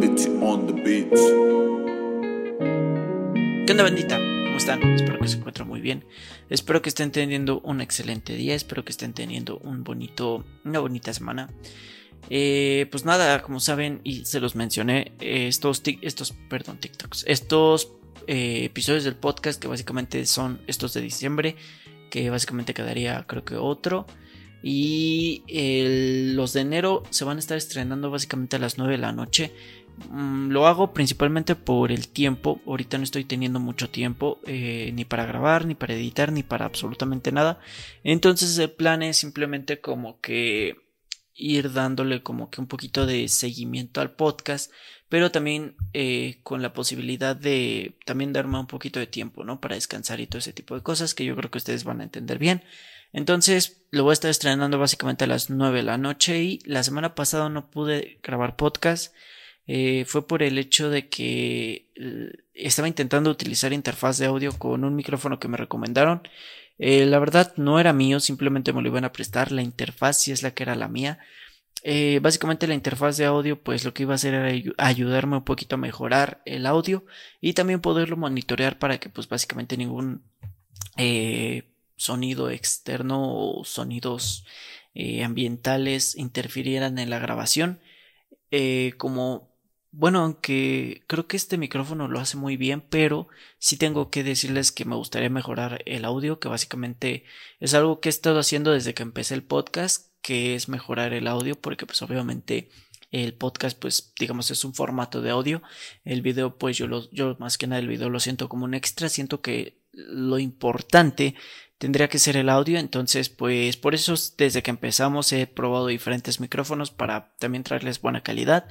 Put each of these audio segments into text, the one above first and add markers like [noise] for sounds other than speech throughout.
¿Qué onda, bandita? ¿Cómo están? Espero que se encuentren muy bien. Espero que estén teniendo un excelente día. Espero que estén teniendo un bonito, una bonita semana. Eh, pues nada, como saben y se los mencioné, eh, estos, estos, perdón, TikToks, estos eh, episodios del podcast que básicamente son estos de diciembre, que básicamente quedaría creo que otro. Y los de enero se van a estar estrenando básicamente a las 9 de la noche. Mm, lo hago principalmente por el tiempo. Ahorita no estoy teniendo mucho tiempo eh, ni para grabar, ni para editar, ni para absolutamente nada. Entonces el plan es simplemente como que ir dándole como que un poquito de seguimiento al podcast. Pero también eh, con la posibilidad de también darme un poquito de tiempo, ¿no? Para descansar y todo ese tipo de cosas que yo creo que ustedes van a entender bien. Entonces lo voy a estar estrenando básicamente a las 9 de la noche y la semana pasada no pude grabar podcast. Eh, fue por el hecho de que eh, estaba intentando utilizar interfaz de audio con un micrófono que me recomendaron. Eh, la verdad no era mío, simplemente me lo iban a prestar. La interfaz si es la que era la mía. básicamente la interfaz de audio pues lo que iba a hacer era ayudarme un poquito a mejorar el audio y también poderlo monitorear para que pues básicamente ningún sonido externo o sonidos eh, ambientales interfirieran en la grabación. Eh, como, bueno, aunque creo que este micrófono lo hace muy bien, pero sí tengo que decirles que me gustaría mejorar el audio, que básicamente es algo que he estado haciendo desde que empecé el podcast, que es mejorar el audio, porque pues obviamente el podcast pues digamos es un formato de audio el video pues yo lo yo más que nada el video lo siento como un extra siento que lo importante tendría que ser el audio. Entonces, pues por eso desde que empezamos he probado diferentes micrófonos para también traerles buena calidad.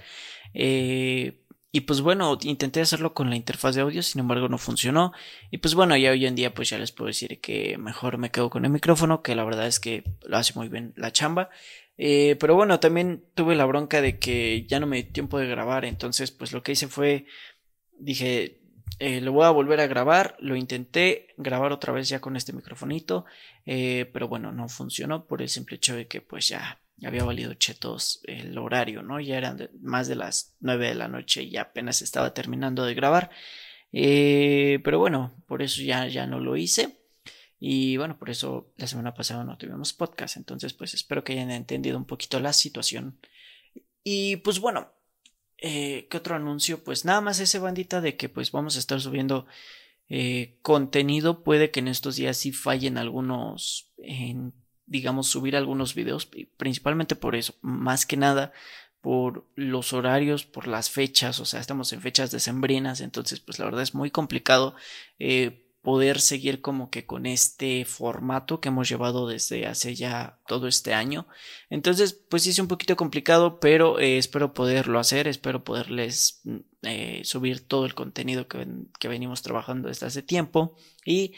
Eh, y pues bueno, intenté hacerlo con la interfaz de audio, sin embargo no funcionó. Y pues bueno, ya hoy en día pues ya les puedo decir que mejor me quedo con el micrófono, que la verdad es que lo hace muy bien la chamba. Eh, pero bueno, también tuve la bronca de que ya no me dio tiempo de grabar, entonces pues lo que hice fue, dije, eh, lo voy a volver a grabar, lo intenté grabar otra vez ya con este microfonito, pero bueno, no funcionó por el simple hecho de que pues ya había valido chetos el horario, ¿no? Ya eran más de las 9 de la noche y apenas estaba terminando de grabar. Eh, pero bueno, por eso ya, ya no lo hice. Y bueno, por eso la semana pasada no tuvimos podcast. Entonces, pues espero que hayan entendido un poquito la situación. Y pues bueno, eh, ¿Qué otro anuncio? Pues nada más ese bandita de que pues vamos a estar subiendo eh, contenido. Puede que en estos días sí fallen algunos, en, digamos, subir algunos videos, principalmente por eso, más que nada por los horarios, por las fechas, o sea, estamos en fechas decembrinas, entonces pues la verdad es muy complicado eh, poder seguir como que con este formato que hemos llevado desde hace ya todo este año. Entonces, pues sí es un poquito complicado, pero eh, espero poderlo hacer, espero poderles mm, eh, subir todo el contenido que, que, venimos trabajando desde hace tiempo. Y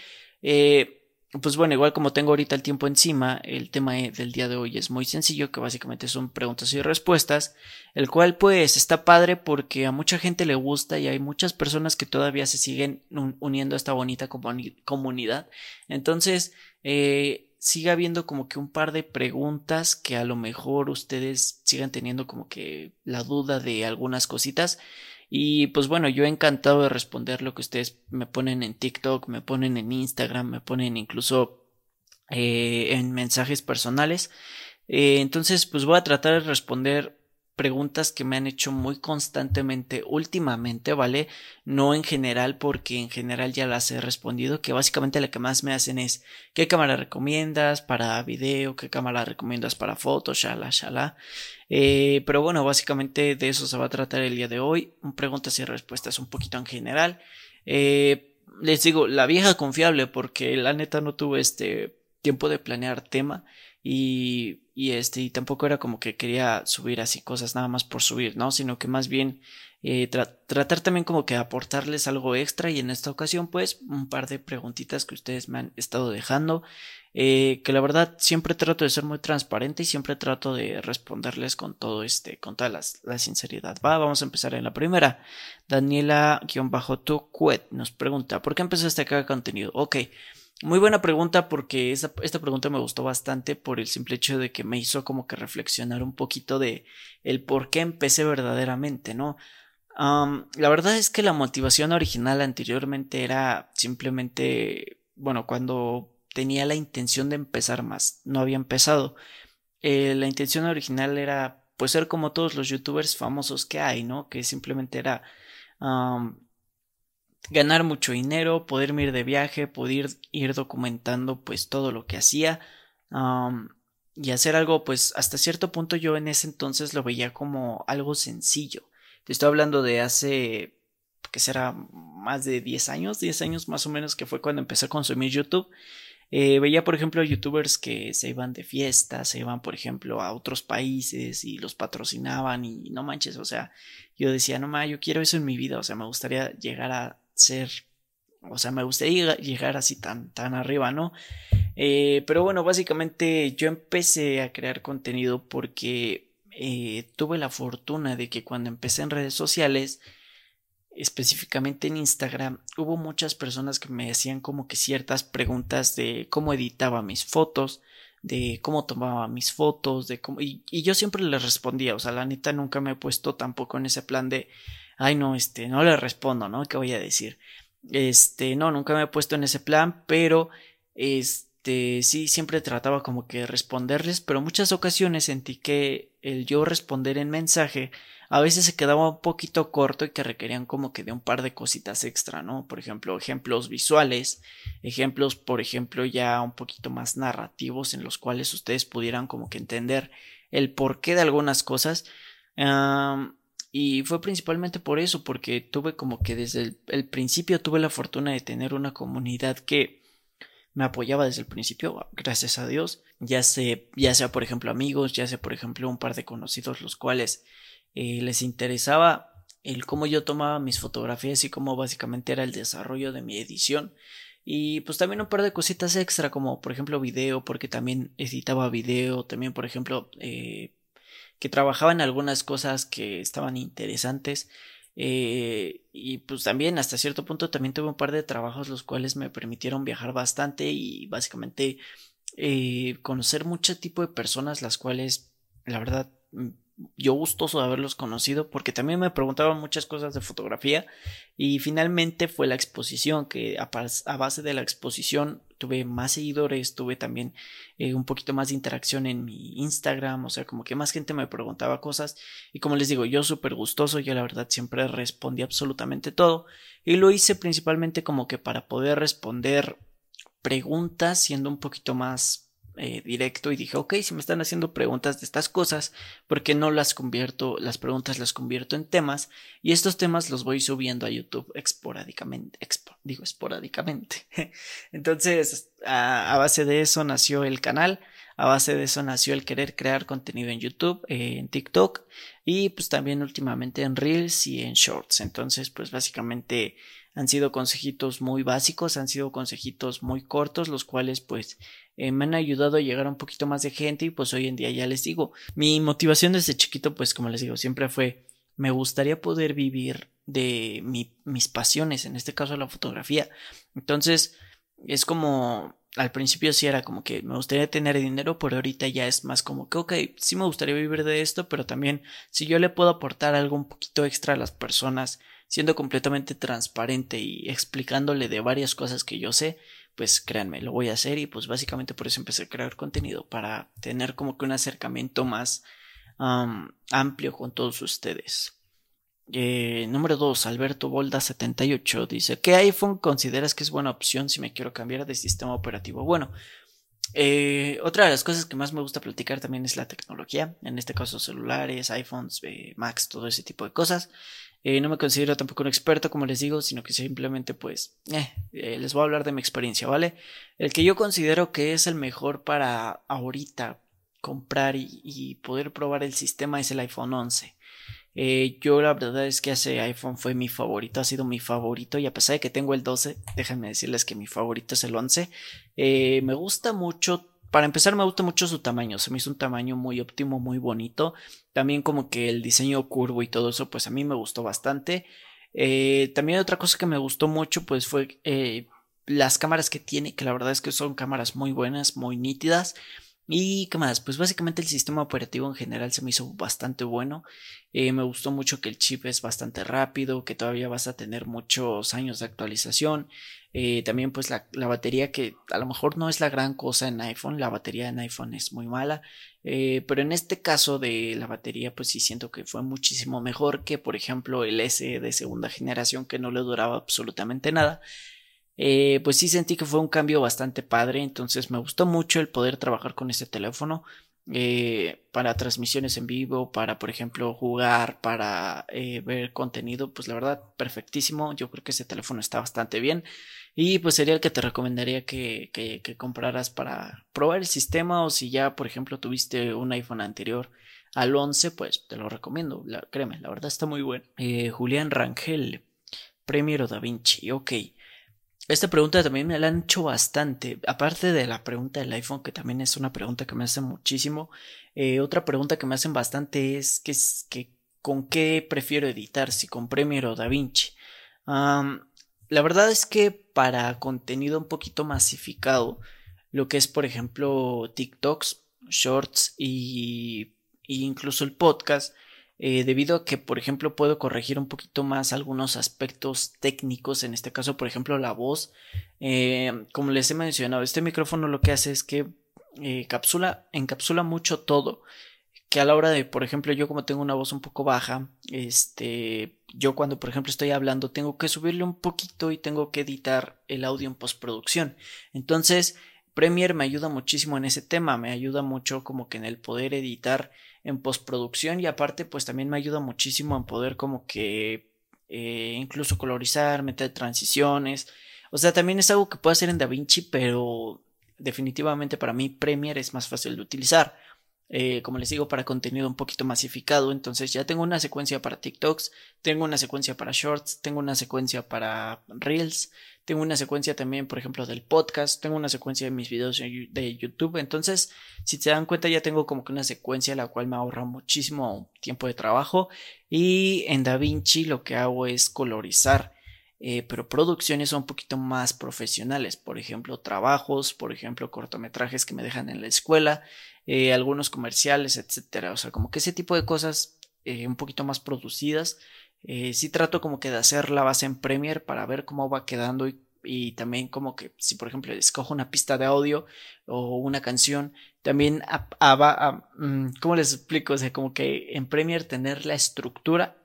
pues bueno, igual como tengo ahorita el tiempo encima, el tema del día de hoy es muy sencillo, que básicamente son preguntas y respuestas, el cual pues está padre porque a mucha gente le gusta y hay muchas personas que todavía se siguen uniendo a esta bonita comunidad. Entonces, eh, siga habiendo como que un par de preguntas que a lo mejor ustedes sigan teniendo como que la duda de algunas cositas. Y pues bueno, yo he encantado de responder lo que ustedes me ponen en TikTok, me ponen en Instagram, me ponen incluso eh, en mensajes personales. Eh, entonces, pues voy a tratar de responder preguntas que me han hecho muy constantemente últimamente, ¿vale? No en general, porque en general ya las he respondido, que básicamente lo que más me hacen es ¿qué cámara recomiendas para video? ¿Qué cámara recomiendas para fotos? Shala, shala. Eh, pero bueno, básicamente de eso se va a tratar el día de hoy. Preguntas y respuestas un poquito en general. Eh, les digo, la vieja confiable, porque la neta no tuve este tiempo de planear tema y, y este y tampoco era como que quería subir así cosas nada más por subir no sino que más bien eh, tratar también como que aportarles algo extra y en esta ocasión pues un par de preguntitas que ustedes me han estado dejando eh, que la verdad siempre trato de ser muy transparente y siempre trato de responderles con todo este con toda la, sinceridad. Va vamos a empezar en la primera. Daniela-tu nos pregunta ¿por qué empezaste acá contenido? ok muy buena pregunta porque esta, pregunta me gustó bastante por el simple hecho de que me hizo como que reflexionar un poquito de el por qué empecé verdaderamente, ¿no? la verdad es que la motivación original anteriormente era simplemente, bueno, cuando tenía la intención de empezar más, no había empezado. Eh, la intención original era pues ser como todos los youtubers famosos que hay, ¿no? Que simplemente era ganar mucho dinero, poder ir de viaje, poder ir documentando pues todo lo que hacía y hacer algo pues hasta cierto punto yo en ese entonces lo veía como algo sencillo. Te estoy hablando de hace que será más de 10 años, 10 años más o menos que fue cuando empecé a consumir YouTube. Eh, veía, por ejemplo, youtubers que se iban de fiesta, se iban, por ejemplo, a otros países y los patrocinaban y no manches, o sea, yo decía, no ma, yo quiero eso en mi vida, o sea, me gustaría llegar a ser, o sea, me gustaría llegar así tan, tan arriba, ¿no? Eh, pero bueno, básicamente yo empecé a crear contenido porque eh, tuve la fortuna de que cuando empecé en redes sociales, específicamente en Instagram, hubo muchas personas que me hacían como que ciertas preguntas de cómo editaba mis fotos, de cómo tomaba mis fotos, de cómo... Y, y, yo siempre les respondía, o sea, la neta nunca me he puesto tampoco en ese plan de, ay no, este, no le respondo, ¿no? ¿Qué voy a decir? Este, no, nunca me he puesto en ese plan, pero, este, sí, siempre trataba como que responderles, pero muchas ocasiones sentí que el yo responder en mensaje a veces se quedaba un poquito corto y que requerían como que de un par de cositas extra, ¿no? Por ejemplo, ejemplos visuales, ejemplos, por ejemplo, ya un poquito más narrativos en los cuales ustedes pudieran como que entender el porqué de algunas cosas. y fue principalmente por eso, porque tuve como que desde el, principio tuve la fortuna de tener una comunidad que me apoyaba desde el principio, gracias a Dios, ya ya sea por ejemplo amigos, ya sea por ejemplo un par de conocidos los cuales eh, les interesaba el cómo yo tomaba mis fotografías y cómo básicamente era el desarrollo de mi edición. Y pues también un par de cositas extra como por ejemplo video porque también editaba video, también por ejemplo eh, que trabajaba en algunas cosas que estaban interesantes. Eh, y pues también hasta cierto punto también tuve un par de trabajos los cuales me permitieron viajar bastante y básicamente conocer mucho tipo de personas las cuales la verdad yo gustoso de haberlos conocido porque también me preguntaban muchas cosas de fotografía y finalmente fue la exposición que a, base de la exposición tuve más seguidores, tuve también eh, un poquito más de interacción en mi Instagram, o sea, como que más gente me preguntaba cosas y como les digo, yo súper gustoso, yo la verdad siempre respondí absolutamente todo y lo hice principalmente como que para poder responder preguntas siendo un poquito más eh, directo y dije, ok, si me están haciendo preguntas de estas cosas, ¿por qué no las convierto, las preguntas las convierto en temas? Y estos temas los voy subiendo a YouTube esporádicamente, digo esporádicamente. [laughs] Entonces, a, base de eso nació el canal, a base de eso nació el querer crear contenido en YouTube, eh, en TikTok y pues también últimamente en Reels y en Shorts. Entonces, pues básicamente han sido consejitos muy básicos, han sido consejitos muy cortos, los cuales pues eh, me han ayudado a llegar a un poquito más de gente y pues hoy en día ya les digo, mi motivación desde chiquito pues como les digo siempre fue me gustaría poder vivir de mis pasiones, en este caso la fotografía. Entonces es como al principio sí era como que me gustaría tener dinero, pero ahorita ya es más como que, ok, sí me gustaría vivir de esto, pero también si yo le puedo aportar algo un poquito extra a las personas, siendo completamente transparente y explicándole de varias cosas que yo sé, pues créanme, lo voy a hacer y pues básicamente por eso empecé a crear contenido, para tener como que un acercamiento más amplio con todos ustedes. Eh, número 2, Alberto Bolda 78 dice, ¿qué iPhone consideras que es buena opción si me quiero cambiar de sistema operativo? Bueno, eh, otra de las cosas que más me gusta platicar también es la tecnología, en este caso celulares, iPhones, eh, Macs, todo ese tipo de cosas. Eh, no me considero tampoco un experto, como les digo, sino que simplemente pues eh, les voy a hablar de mi experiencia, ¿vale? El que yo considero que es el mejor para ahorita comprar y, poder probar el sistema es el iPhone 11. Yo la verdad es que ese iPhone fue mi favorito, ha sido mi favorito y a pesar de que tengo el 12, déjenme decirles que mi favorito es el 11. me gusta mucho para empezar, me gusta mucho su tamaño. Se me hizo un tamaño muy óptimo, muy bonito. También como que el diseño curvo y todo eso, pues a mí me gustó bastante. Eh, también otra cosa que me gustó mucho, pues fue eh, las cámaras que tiene, que la verdad es que son cámaras muy buenas, muy nítidas. Y qué más, pues básicamente el sistema operativo en general se me hizo bastante bueno. Eh, me gustó mucho que el chip es bastante rápido, que todavía vas a tener muchos años de actualización. Eh, también pues la, batería que a lo mejor no es la gran cosa en iPhone, la batería en iPhone es muy mala, eh, pero en este caso de la batería pues sí siento que fue muchísimo mejor que por ejemplo el S de segunda generación que no le duraba absolutamente nada. Eh, pues sí sentí que fue un cambio bastante padre, entonces me gustó mucho el poder trabajar con este teléfono. Eh, para transmisiones en vivo, para por ejemplo jugar, para eh, ver contenido, pues la verdad perfectísimo, yo creo que ese teléfono está bastante bien y pues sería el que te recomendaría que, que, compraras para probar el sistema o si ya por ejemplo tuviste un iPhone anterior al 11, pues te lo recomiendo, créeme, la verdad está muy bueno. Julián Rangel, Premiero Da Vinci, ok. Esta pregunta también me la han hecho bastante. Aparte de la pregunta del iPhone, que también es una pregunta que me hacen muchísimo. Eh, otra pregunta que me hacen bastante es que, que con qué prefiero editar, si con Premiere o DaVinci. la verdad es que para contenido un poquito masificado, lo que es por ejemplo TikToks, Shorts y, y incluso el podcast, eh, debido a que, por ejemplo, puedo corregir un poquito más algunos aspectos técnicos, en este caso, por ejemplo, la voz. Eh, como les he mencionado, este micrófono lo que hace es que eh, encapsula mucho todo. Que a la hora de, por ejemplo, yo como tengo una voz un poco baja, este, yo cuando, por ejemplo, estoy hablando, tengo que subirle un poquito y tengo que editar el audio en postproducción. Entonces, Premiere me ayuda muchísimo en ese tema, me ayuda mucho como que en el poder editar en postproducción y aparte pues también me ayuda muchísimo en poder como que eh, incluso colorizar, meter transiciones, o sea, también es algo que puedo hacer en DaVinci, pero definitivamente para mí Premiere es más fácil de utilizar. Eh, como les digo, para contenido un poquito masificado. Entonces ya tengo una secuencia para TikToks, tengo una secuencia para Shorts, tengo una secuencia para Reels, tengo una secuencia también, por ejemplo, del podcast, tengo una secuencia de mis videos de YouTube. Entonces, si se dan cuenta, ya tengo como que una secuencia la cual me ahorra muchísimo tiempo de trabajo. Y en DaVinci lo que hago es colorizar. Eh, pero producciones un poquito más profesionales, por ejemplo, trabajos, por ejemplo, cortometrajes que me dejan en la escuela, eh, algunos comerciales, etcétera. O sea, como que ese tipo de cosas eh, un poquito más producidas. Eh, sí trato como que de hacer la base en Premiere para ver cómo va quedando y, también como que si por ejemplo escojo una pista de audio o una canción, también a, a, mm, ¿cómo les explico? O sea, como que en Premiere tener la estructura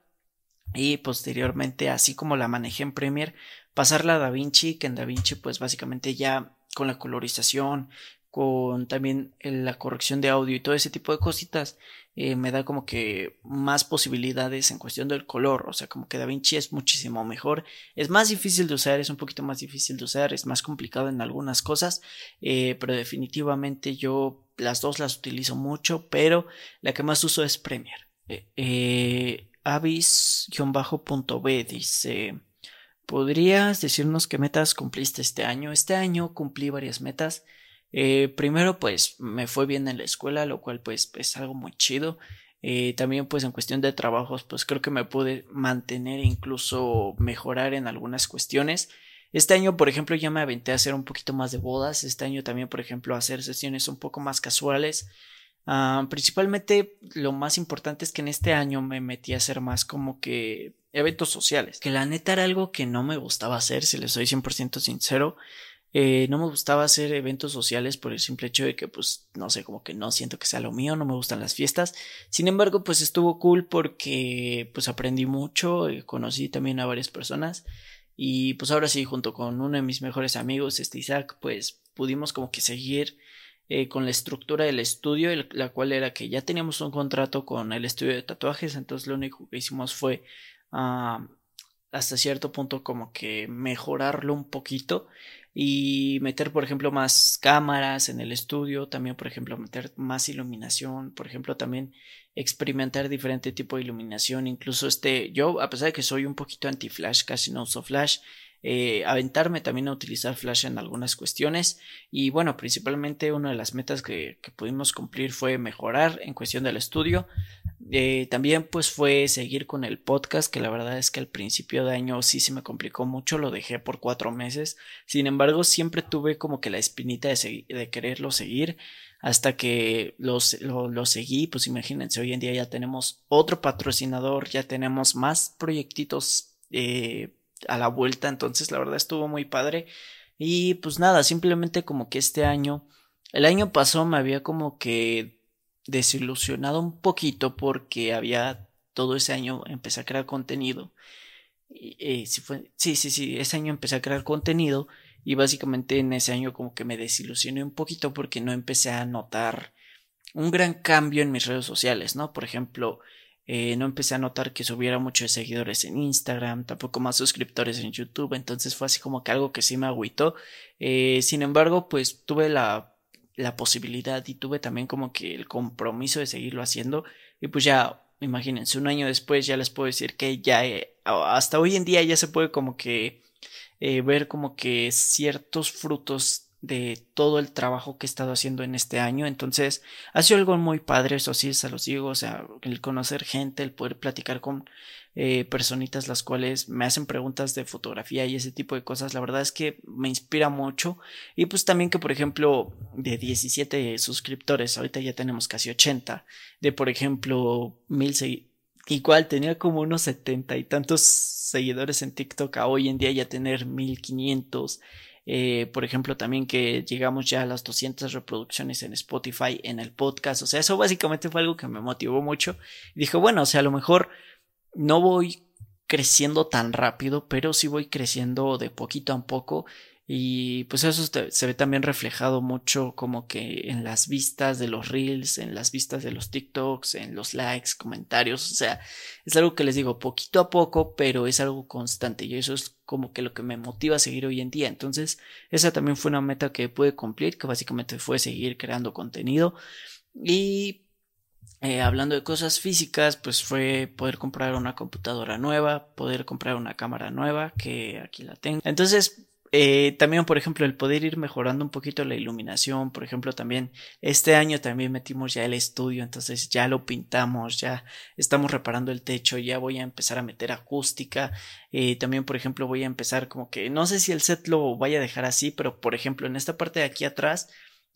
y posteriormente, así como la manejé en Premiere, pasarla a DaVinci, que en DaVinci pues básicamente ya con la colorización, con también la corrección de audio y todo ese tipo de cositas, eh, me da como que más posibilidades en cuestión del color, o sea, como que DaVinci es muchísimo mejor, es más difícil de usar, es un poquito más difícil de usar, es más complicado en algunas cosas, eh, pero definitivamente yo las dos las utilizo mucho, pero la que más uso es Premiere. Eh, Avis-b dice, ¿podrías decirnos qué metas cumpliste este año? Este año cumplí varias metas. Eh, primero, pues me fue bien en la escuela, lo cual pues es algo muy chido. Eh, también pues en cuestión de trabajos, pues creo que me pude mantener e incluso mejorar en algunas cuestiones. Este año, por ejemplo, ya me aventé a hacer un poquito más de bodas. Este año también, por ejemplo, a hacer sesiones un poco más casuales. Ah, principalmente lo más importante es que en este año me metí a hacer más como que eventos sociales. Que la neta era algo que no me gustaba hacer, si les soy 100% sincero. Eh, no me gustaba hacer eventos sociales por el simple hecho de que, pues, no sé, como que no siento que sea lo mío, no me gustan las fiestas. Sin embargo, pues estuvo cool porque, pues, aprendí mucho, eh, conocí también a varias personas. Y pues ahora sí, junto con uno de mis mejores amigos, este Isaac, pues pudimos como que seguir eh, con la estructura del estudio, la cual era que ya teníamos un contrato con el estudio de tatuajes, entonces lo único que hicimos fue ah, hasta cierto punto como que mejorarlo un poquito y meter, por ejemplo, más cámaras en el estudio, también, por ejemplo, meter más iluminación, por ejemplo, también experimentar diferente tipo de iluminación, incluso este, yo, a pesar de que soy un poquito anti-flash, casi no uso flash, eh, aventarme también a utilizar Flash en algunas cuestiones y bueno, principalmente una de las metas que, pudimos cumplir fue mejorar en cuestión del estudio. Eh, también pues fue seguir con el podcast, que la verdad es que al principio de año sí se me complicó mucho, lo dejé por cuatro meses, sin embargo siempre tuve como que la espinita de, de quererlo seguir. hasta que lo, lo, seguí, pues imagínense, hoy en día ya tenemos otro patrocinador, ya tenemos más proyectitos eh, a la vuelta, entonces la verdad estuvo muy padre. Y pues nada, simplemente como que este año, el año pasado me había como que desilusionado un poquito porque había todo ese año empecé a crear contenido. Eh, fue, sí, sí, sí, ese año empecé a crear contenido y básicamente en ese año como que me desilusioné un poquito porque no empecé a notar un gran cambio en mis redes sociales, ¿no? Por ejemplo, eh, no empecé a notar que subiera muchos seguidores en Instagram, tampoco más suscriptores en YouTube, entonces fue así como que algo que sí me agüitó. Eh, sin embargo, pues tuve la, la posibilidad y tuve también como que el compromiso de seguirlo haciendo. Y pues ya, imagínense, un año después ya les puedo decir que ya, eh, hasta hoy en día ya se puede como que ver como que ciertos frutos de todo el trabajo que he estado haciendo en este año. Entonces, ha sido algo muy padre, eso sí, se los digo, o sea, el conocer gente, el poder platicar con eh, personitas las cuales me hacen preguntas de fotografía y ese tipo de cosas, la verdad es que me inspira mucho. Y pues también que, por ejemplo, de 17 suscriptores, ahorita ya tenemos casi 80, de por ejemplo, mil Igual tenía como unos setenta y tantos seguidores en TikTok a hoy en día ya tener 1500 eh, por ejemplo, también que llegamos ya a las 200 reproducciones en Spotify en el podcast. O sea, eso básicamente fue algo que me motivó mucho. Dije, bueno, o sea, a lo mejor no voy creciendo tan rápido, pero sí voy creciendo de poquito a poco y pues eso se ve también reflejado mucho como que en las vistas de los reels, en las vistas de los TikToks, en los likes, comentarios. O sea, es algo que les digo poquito a poco, pero es algo constante y eso es como que lo que me motiva a seguir hoy en día. Entonces, esa también fue una meta que pude cumplir, que básicamente fue seguir creando contenido. Y eh, hablando de cosas físicas, pues fue poder comprar una computadora nueva, poder comprar una cámara nueva, que aquí la tengo. Entonces, eh, también, por ejemplo, el poder ir mejorando un poquito la iluminación, por ejemplo, también este año también metimos ya el estudio, entonces ya lo pintamos, ya estamos reparando el techo, ya voy a empezar a meter acústica, eh, también, por ejemplo, voy a empezar como que, no sé si el set lo vaya a dejar así, pero por ejemplo, en esta parte de aquí atrás,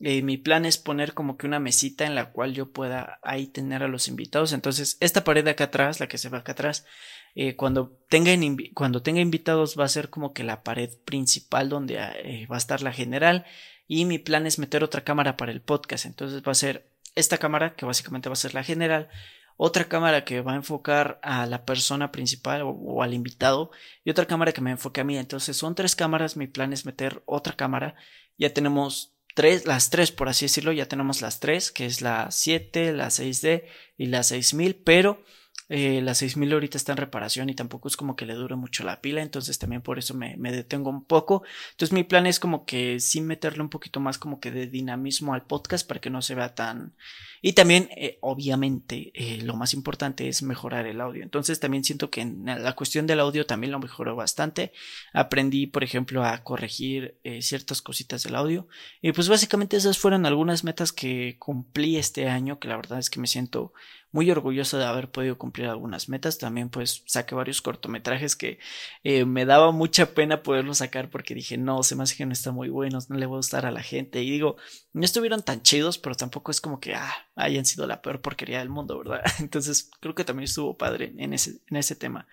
eh, mi plan es poner como que una mesita en la cual yo pueda ahí tener a los invitados. Entonces, esta pared de acá atrás, la que se va acá atrás, eh, cuando, tenga cuando tenga invitados va a ser como que la pared principal donde eh, va a estar la general. Y mi plan es meter otra cámara para el podcast. Entonces va a ser esta cámara, que básicamente va a ser la general. Otra cámara que va a enfocar a la persona principal o, o al invitado. Y otra cámara que me enfoque a mí. Entonces son tres cámaras. Mi plan es meter otra cámara. Ya tenemos tres, las tres, por así decirlo, ya tenemos las tres, que es la 7, la 6D y la 6000, pero eh, la 6000 ahorita está en reparación y tampoco es como que le dure mucho la pila, entonces también por eso me, detengo un poco. Entonces mi plan es como que sí meterle un poquito más como que de dinamismo al podcast para que no se vea tan... Y también, eh, obviamente, eh, lo más importante es mejorar el audio. Entonces también siento que en la cuestión del audio también lo mejoró bastante. Aprendí, por ejemplo, a corregir ciertas cositas del audio. Y pues básicamente esas fueron algunas metas que cumplí este año, que la verdad es que me siento muy orgulloso de haber podido cumplir algunas metas. También pues saqué varios cortometrajes que eh, me daba mucha pena poderlos sacar porque dije, no, se me hace que no están muy buenos, no le voy a gustar a la gente. Y digo, no estuvieron tan chidos, pero tampoco es como que ah, hayan sido la peor porquería del mundo, ¿verdad? [laughs] Entonces creo que también estuvo padre en ese, en ese tema.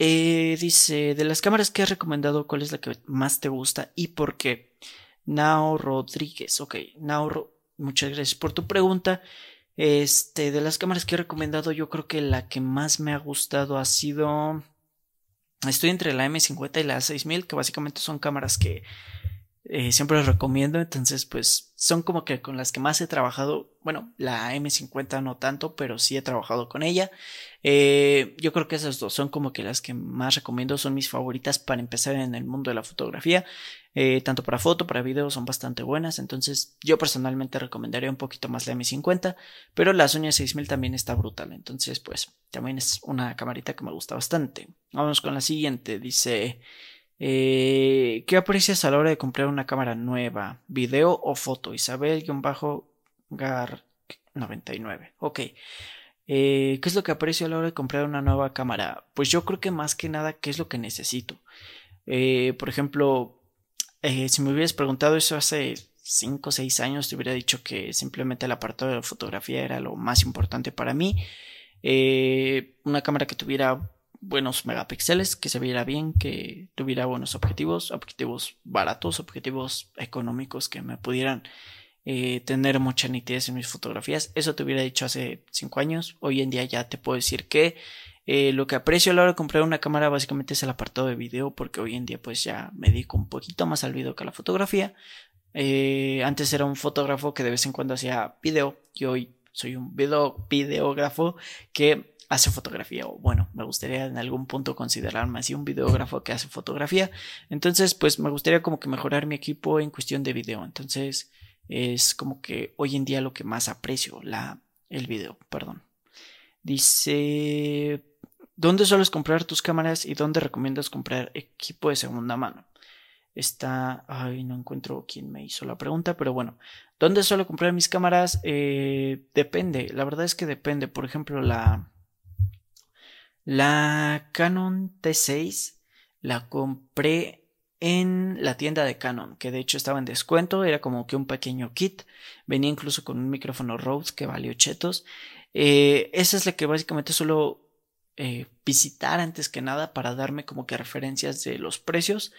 Eh, dice, de las cámaras que has recomendado, ¿cuál es la que más te gusta y por qué? Nao Rodríguez, ok, Nao, muchas gracias por tu pregunta. Este, de las cámaras que he recomendado, yo creo que la que más me ha gustado ha sido. Estoy entre la M50 y la 6000, que básicamente son cámaras que eh, siempre les recomiendo. Entonces, pues son como que con las que más he trabajado. Bueno, la M50 no tanto, pero sí he trabajado con ella. Eh, yo creo que esas dos son como que las que más recomiendo. Son mis favoritas para empezar en el mundo de la fotografía. Eh, tanto para foto, para video son bastante buenas. Entonces, yo personalmente recomendaría un poquito más la M50. Pero la Sony 6000 también está brutal. Entonces, pues también es una camarita que me gusta bastante. Vamos con la siguiente. Dice. Eh, ¿Qué aprecias a la hora de comprar una cámara nueva? ¿Video o foto? Isabel-Gar99. Ok. Eh, ¿Qué es lo que aprecio a la hora de comprar una nueva cámara? Pues yo creo que más que nada, ¿qué es lo que necesito? Eh, por ejemplo, si me hubieras preguntado eso hace 5 o 6 años te hubiera dicho que simplemente el apartado de la fotografía era lo más importante para mí. Una cámara que tuviera buenos megapíxeles, que se viera bien, que tuviera buenos objetivos, objetivos baratos, objetivos económicos que me pudieran eh, tener mucha nitidez en mis fotografías. Eso te hubiera dicho hace 5 años. Hoy en día ya te puedo decir que eh, lo que aprecio a la hora de comprar una cámara básicamente es el apartado de video porque hoy en día pues ya me dedico un poquito más al video que a la fotografía. Eh, antes era un fotógrafo que de vez en cuando hacía video y hoy soy un video, videógrafo que hace fotografía o bueno, me gustaría en algún punto considerarme así un videógrafo que hace fotografía. Entonces pues me gustaría como que mejorar mi equipo en cuestión de video. Entonces es como que hoy en día lo que más aprecio, la, el video, perdón. Dice, ¿dónde sueles comprar tus cámaras y dónde recomiendas comprar equipo de segunda mano? Está, ay, no encuentro quién me hizo la pregunta, pero bueno, ¿dónde suelo comprar mis cámaras? Eh, depende, la verdad es que depende. Por ejemplo, la, la Canon T6 la compré en la tienda de Canon, que de hecho estaba en descuento, era como que un pequeño kit, venía incluso con un micrófono Rhodes que valió chetos. Eh, esa es la que básicamente suelo eh, visitar antes que nada para darme como que referencias de los precios.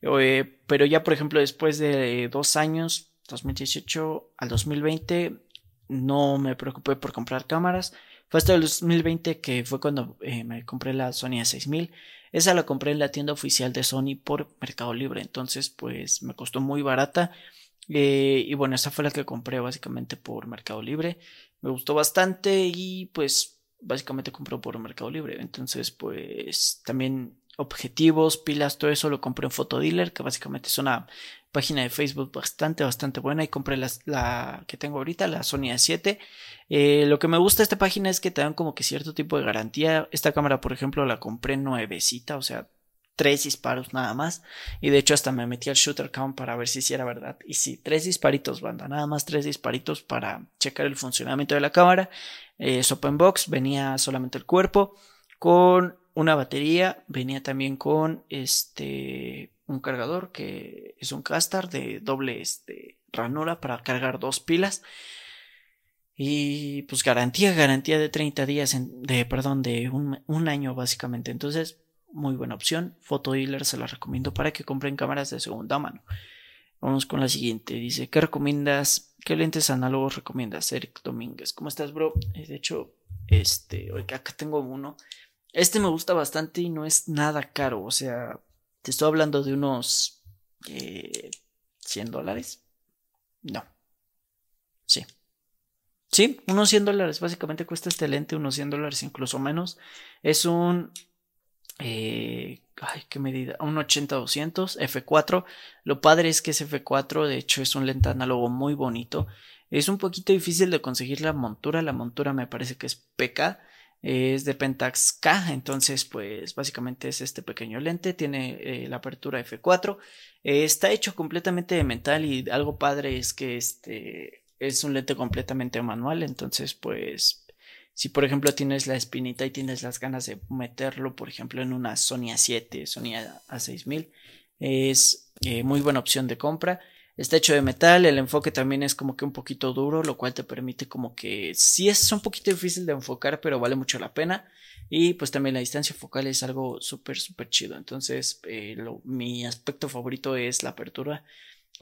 Eh, pero ya por ejemplo después de dos años, 2018 al 2020, no me preocupé por comprar cámaras. Fue hasta el 2020 que fue cuando me compré la Sony A6000 esa la compré en la tienda oficial de Sony por Mercado Libre, entonces pues me costó muy barata. Eh, y bueno, esa fue la que compré básicamente por Mercado Libre. Me gustó bastante y pues básicamente compré por Mercado Libre. Entonces pues también objetivos, pilas, todo eso lo compré en Fotodealer, que básicamente es una página de Facebook bastante, bastante buena y compré la, que tengo ahorita, la Sony A7. Eh, lo que me gusta de esta página es que te dan como que cierto tipo de garantía. Esta cámara, por ejemplo, la compré nuevecita, o sea, tres disparos nada más. Y de hecho hasta me metí al shooter count para ver si sí era verdad. Y sí, tres disparitos, banda, nada más tres disparitos para checar el funcionamiento de la cámara. Eh, es open box, venía solamente el cuerpo con una batería, venía también con este un cargador que es un castar de doble este, ranura para cargar dos pilas. Y pues garantía, garantía de 30 días, de, perdón, de un, un, año básicamente. Entonces, muy buena opción. Dealer se la recomiendo para que compren cámaras de segunda mano. Vamos con la siguiente. Dice, ¿qué recomiendas? ¿Qué lentes análogos recomiendas? Eric Domínguez. ¿Cómo estás, bro? Eh, de hecho, este, acá tengo uno. Este me gusta bastante y no es nada caro. O sea, te estoy hablando de unos eh, 100 dólares. No. Sí. Sí, unos 100 dólares. Básicamente cuesta este lente unos 100 dólares, incluso menos. Es un... Eh, ay, qué medida. Un 80-200 F4. Lo padre es que es F4. De hecho, es un lente análogo muy bonito. Es un poquito difícil de conseguir la montura. La montura me parece que es PK es de Pentax K, entonces pues básicamente es este pequeño lente, tiene eh, la apertura F4, eh, está hecho completamente de metal y algo padre es que este es un lente completamente manual, entonces pues si por ejemplo tienes la espinita y tienes las ganas de meterlo por ejemplo en una Sony A7, Sony A6000, es eh, muy buena opción de compra. Está hecho de metal, el enfoque también es como que un poquito duro, lo cual te permite como que sí es un poquito difícil de enfocar, pero vale mucho la pena. Y pues también la distancia focal es algo súper, súper chido. Entonces, eh, mi aspecto favorito es la apertura,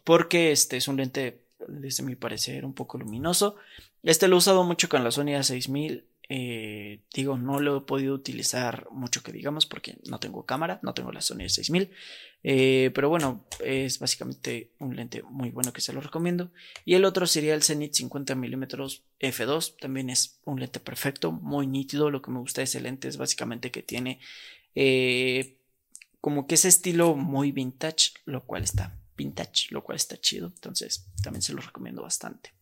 porque este es un lente, desde mi parecer, un poco luminoso. Este lo he usado mucho con la Sony A6000 eh, digo, no lo he podido utilizar mucho que digamos porque no tengo cámara, no tengo la Sony 6000. Eh, pero bueno, es básicamente un lente muy bueno que se lo recomiendo. Y el otro sería el Zenith 50mm f2. También es un lente perfecto, muy nítido. Lo que me gusta de ese lente es básicamente que tiene eh, como que ese estilo muy vintage, lo cual está vintage, lo cual está chido. Entonces también se lo recomiendo bastante.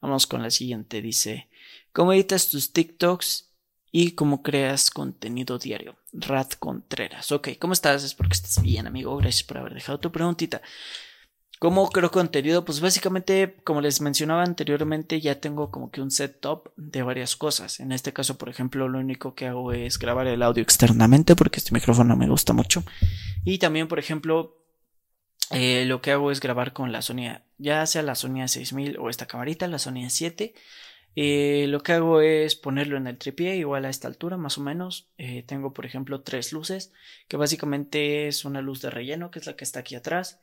Vamos con la siguiente. Dice, ¿cómo editas tus TikToks y cómo creas contenido diario? Rat Contreras. Ok, ¿cómo estás? Es porque estás bien, amigo. Gracias por haber dejado tu preguntita. ¿Cómo creo contenido? Pues básicamente, como les mencionaba anteriormente, ya tengo como que un setup de varias cosas. En este caso, por ejemplo, lo único que hago es grabar el audio externamente porque este micrófono me gusta mucho. Y también, por ejemplo, eh, lo que hago es grabar con la Sony, ya sea la Sony A6000 o esta camarita, la Sony A7. Eh, lo que hago es ponerlo en el tripié igual a esta altura más o menos. Eh, tengo por ejemplo tres luces que básicamente es una luz de relleno que es la que está aquí atrás.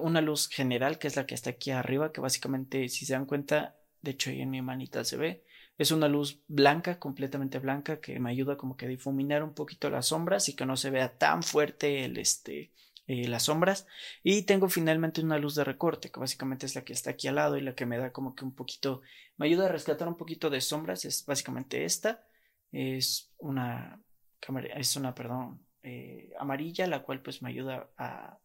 una luz general que es la que está aquí arriba que básicamente si se dan cuenta de hecho ahí en mi manita se ve. Es una luz blanca, completamente blanca, que me ayuda como que a difuminar un poquito las sombras y que no se vea tan fuerte el este eh, las sombras. Y tengo finalmente una luz de recorte, que básicamente es la que está aquí al lado y la que me da como que un poquito, me ayuda a rescatar un poquito de sombras. Es básicamente esta. Es una cámara, es una, perdón, eh, amarilla, la cual pues me ayuda a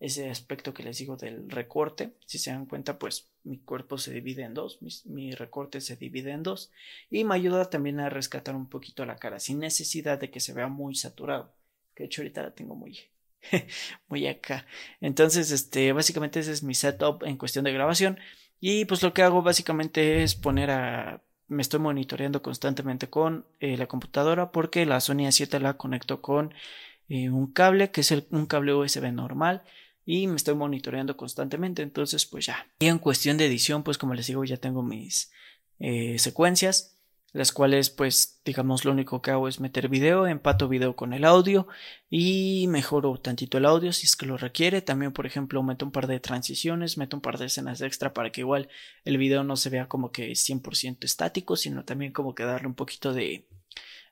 ese aspecto que les digo del recorte. Si se dan cuenta, pues mi cuerpo se divide en dos, mi, recorte se divide en dos y me ayuda también a rescatar un poquito la cara sin necesidad de que se vea muy saturado. Que de hecho ahorita la tengo muy [laughs] muy acá. Entonces, este, básicamente ese es mi setup en cuestión de grabación. Y pues lo que hago básicamente es poner a. Me estoy monitoreando constantemente con eh, la computadora porque la Sony A7 la conecto con eh, un cable que es un cable USB normal y me estoy monitoreando constantemente. Entonces, pues ya. Y en cuestión de edición, pues como les digo, ya tengo mis eh, secuencias las cuales pues digamos lo único que hago es meter video, empato video con el audio y mejoro tantito el audio si es que lo requiere, también por ejemplo meto un par de transiciones, meto un par de escenas extra para que igual el video no se vea como que 100% estático, sino también como que darle un poquito de,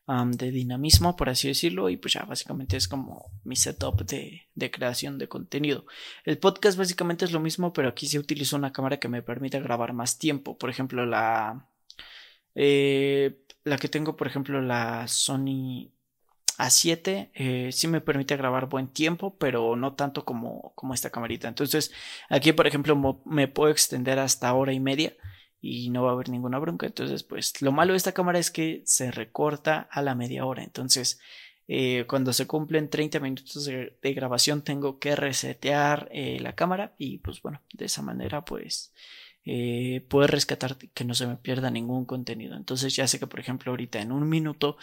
de dinamismo por así decirlo y pues ya básicamente es como mi setup de, de creación de contenido. El podcast básicamente es lo mismo pero aquí se utiliza una cámara que me permite grabar más tiempo, por ejemplo la eh, la que tengo, por ejemplo, la Sony A7, eh, sí me permite grabar buen tiempo, pero no tanto como, como esta camarita. Entonces, aquí, por ejemplo, me puedo extender hasta hora y media y no va a haber ninguna bronca. Entonces, pues lo malo de esta cámara es que se recorta a la media hora. Entonces, eh, cuando se cumplen 30 minutos de, grabación, tengo que resetear la cámara y pues bueno, de esa manera, pues eh, rescatar que no se me pierda ningún contenido. Entonces ya sé que, por ejemplo, ahorita en un minuto,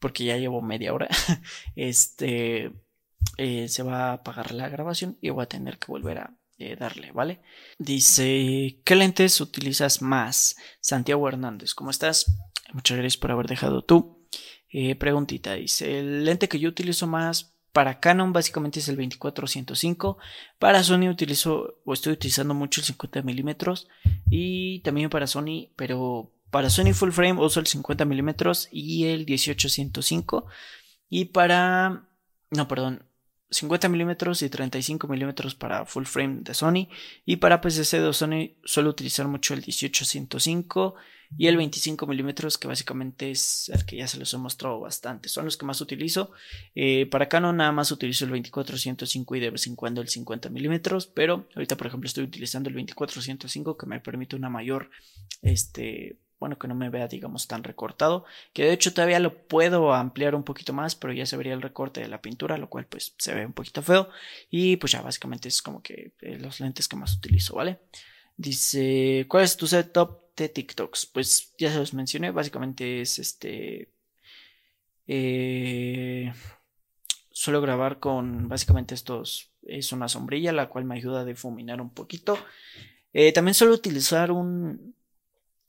porque ya llevo media hora, [laughs] este, eh, se va a apagar la grabación y voy a tener que volver a eh, darle, ¿vale? Dice, ¿qué lentes utilizas más? Santiago Hernández, ¿cómo estás? Muchas gracias por haber dejado tú. preguntita, dice, el lente que yo utilizo más para Canon básicamente es el 2405. Para Sony utilizo o estoy utilizando mucho el 50 milímetros y también para Sony, pero para Sony full frame uso el 50 milímetros y el 1805 y para no perdón 50 milímetros y 35 milímetros para full frame de Sony. Y para PCC de Sony suelo utilizar mucho el 1805 y el 25 milímetros que básicamente es el que ya se los he mostrado bastante. Son los que más utilizo. Eh, para Canon nada más utilizo el 2405 y de vez en cuando el 50 milímetros pero ahorita por ejemplo estoy utilizando el 2405 que me permite una mayor este bueno, que no me vea, digamos, tan recortado, que de hecho todavía lo puedo ampliar un poquito más, pero ya se vería el recorte de la pintura, lo cual pues se ve un poquito feo, y pues ya básicamente es como que eh, los lentes que más utilizo, ¿vale? Dice, ¿cuál es tu setup de TikToks? Pues ya se los mencioné, básicamente es este... Eh, suelo grabar con básicamente estos, es una sombrilla, la cual me ayuda a difuminar un poquito. Eh, también suelo utilizar un,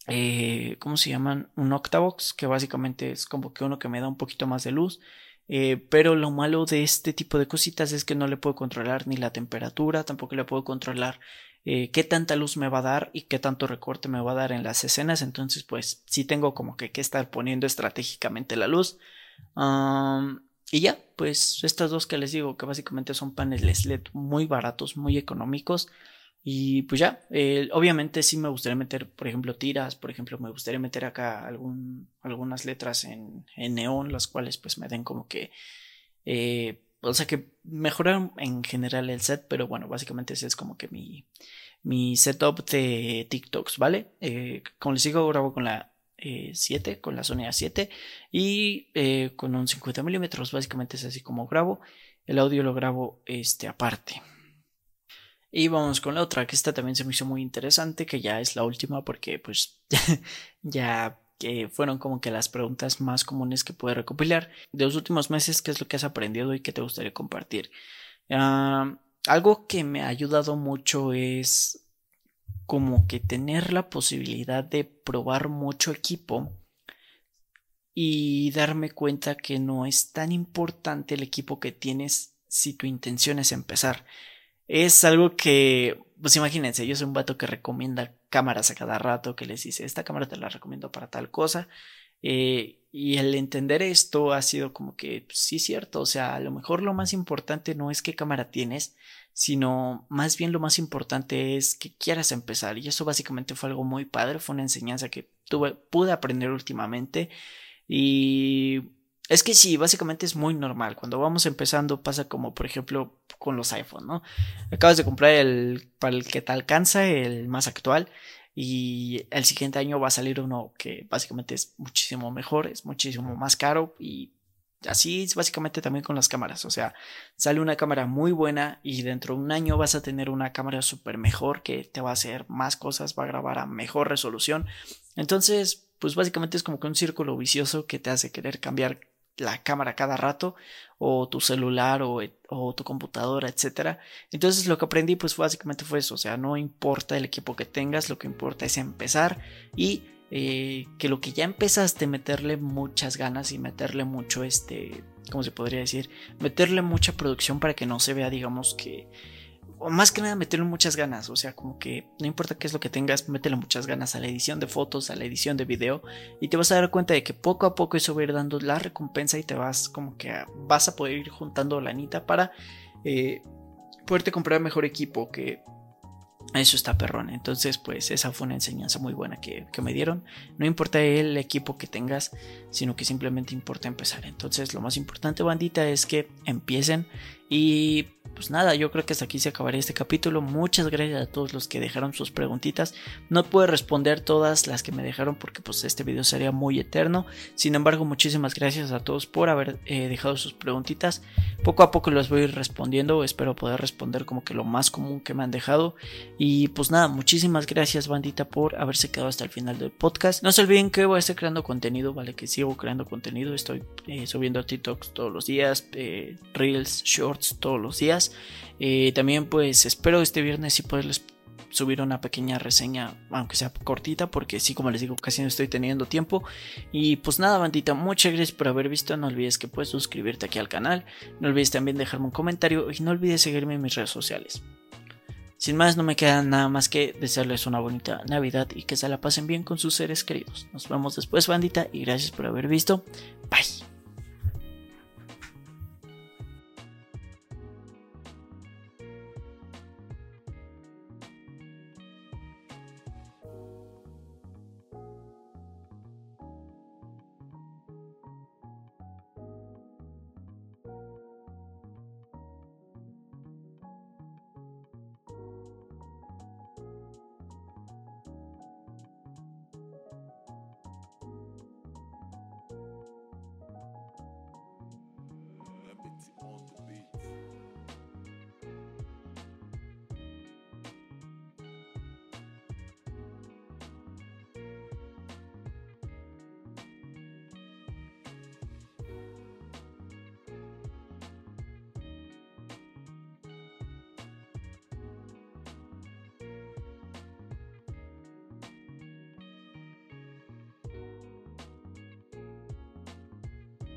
eh, ¿cómo se llaman? Un Octavox, que básicamente es como que uno que me da un poquito más de luz. pero lo malo de este tipo de cositas es que no le puedo controlar ni la temperatura, tampoco le puedo controlar eh, qué tanta luz me va a dar y qué tanto recorte me va a dar en las escenas. Entonces, pues sí tengo como que que estar poniendo estratégicamente la luz. y ya, pues estas dos que les digo, que básicamente son paneles LED muy baratos, muy económicos. Y pues ya, eh, obviamente sí me gustaría meter, por ejemplo, tiras, por ejemplo, me gustaría meter acá algún, algunas letras en, neón, las cuales pues me den como que eh, o sea que mejoraron en general el set, pero bueno, básicamente ese es como que mi, mi setup de TikToks, ¿vale? Eh, como les digo, grabo con la 7, eh, con la Sony A7 y con un 50 milímetros, básicamente es así como grabo. El audio lo grabo este aparte. Y vamos con la otra, que esta también se me hizo muy interesante, que ya es la última porque pues [laughs] ya que fueron como que las preguntas más comunes que pude recopilar de los últimos meses, qué es lo que has aprendido y qué te gustaría compartir. Ah, algo que me ha ayudado mucho es como que tener la posibilidad de probar mucho equipo y darme cuenta que no es tan importante el equipo que tienes si tu intención es empezar. Es algo que, pues imagínense, yo soy un vato que recomienda cámaras a cada rato, que les dice, esta cámara te la recomiendo para tal cosa. Eh, y el entender esto ha sido como que, pues, sí, cierto, o sea, a lo mejor lo más importante no es qué cámara tienes, sino más bien lo más importante es que quieras empezar. Y eso básicamente fue algo muy padre, fue una enseñanza que tuve, pude aprender últimamente. Y es que sí, básicamente es muy normal. Cuando vamos empezando pasa como por ejemplo con los iPhone, ¿no? Acabas de comprar el para el que te alcanza, el más actual, y el siguiente año va a salir uno que básicamente es muchísimo mejor, es muchísimo más caro y así es básicamente también con las cámaras, o sea, sale una cámara muy buena y dentro de un año vas a tener una cámara súper mejor que te va a hacer más cosas, va a grabar a mejor resolución. Entonces, pues básicamente es como que un círculo vicioso que te hace querer cambiar la cámara cada rato o tu celular o, tu computadora, etcétera. Entonces lo que aprendí pues básicamente fue eso, o sea, no importa el equipo que tengas, lo que importa es empezar y eh, que lo que ya empezaste meterle muchas ganas y meterle mucho este, ¿cómo se podría decir? Meterle mucha producción para que no se vea, digamos que más que nada meterle muchas ganas, o sea, como que no importa qué es lo que tengas, métele muchas ganas a la edición de fotos, a la edición de video y te vas a dar cuenta de que poco a poco eso va a ir dando la recompensa y te vas como que vas a poder ir juntando la anita para eh, poderte comprar mejor equipo que eso está perrón. Entonces, pues esa fue una enseñanza muy buena que, que, me dieron. No importa el equipo que tengas, sino que simplemente importa empezar. Entonces, lo más importante, bandita, es que empiecen y pues nada, yo creo que hasta aquí se acabaría este capítulo. Muchas gracias a todos los que dejaron sus preguntitas. No puedo responder todas las que me dejaron porque pues este video sería muy eterno. Sin embargo, muchísimas gracias a todos por haber eh, dejado sus preguntitas. Poco a poco las voy a ir respondiendo. Espero poder responder como que lo más común que me han dejado. Y pues nada, muchísimas gracias bandita por haberse quedado hasta el final del podcast. No se olviden que voy a estar creando contenido, vale, que sigo creando contenido. Estoy eh, subiendo TikToks todos los días, eh, Reels, Shorts todos los días. Eh, también pues espero este viernes si poderles subir una pequeña reseña, aunque sea cortita, porque sí, como les digo, casi no estoy teniendo tiempo. Y pues nada, bandita, muchas gracias por haber visto. No olvides que puedes suscribirte aquí al canal. No olvides también dejarme un comentario y no olvides seguirme en mis redes sociales. Sin más, no me queda nada más que desearles una bonita Navidad y que se la pasen bien con sus seres queridos. Nos vemos después, bandita, y gracias por haber visto. Bye.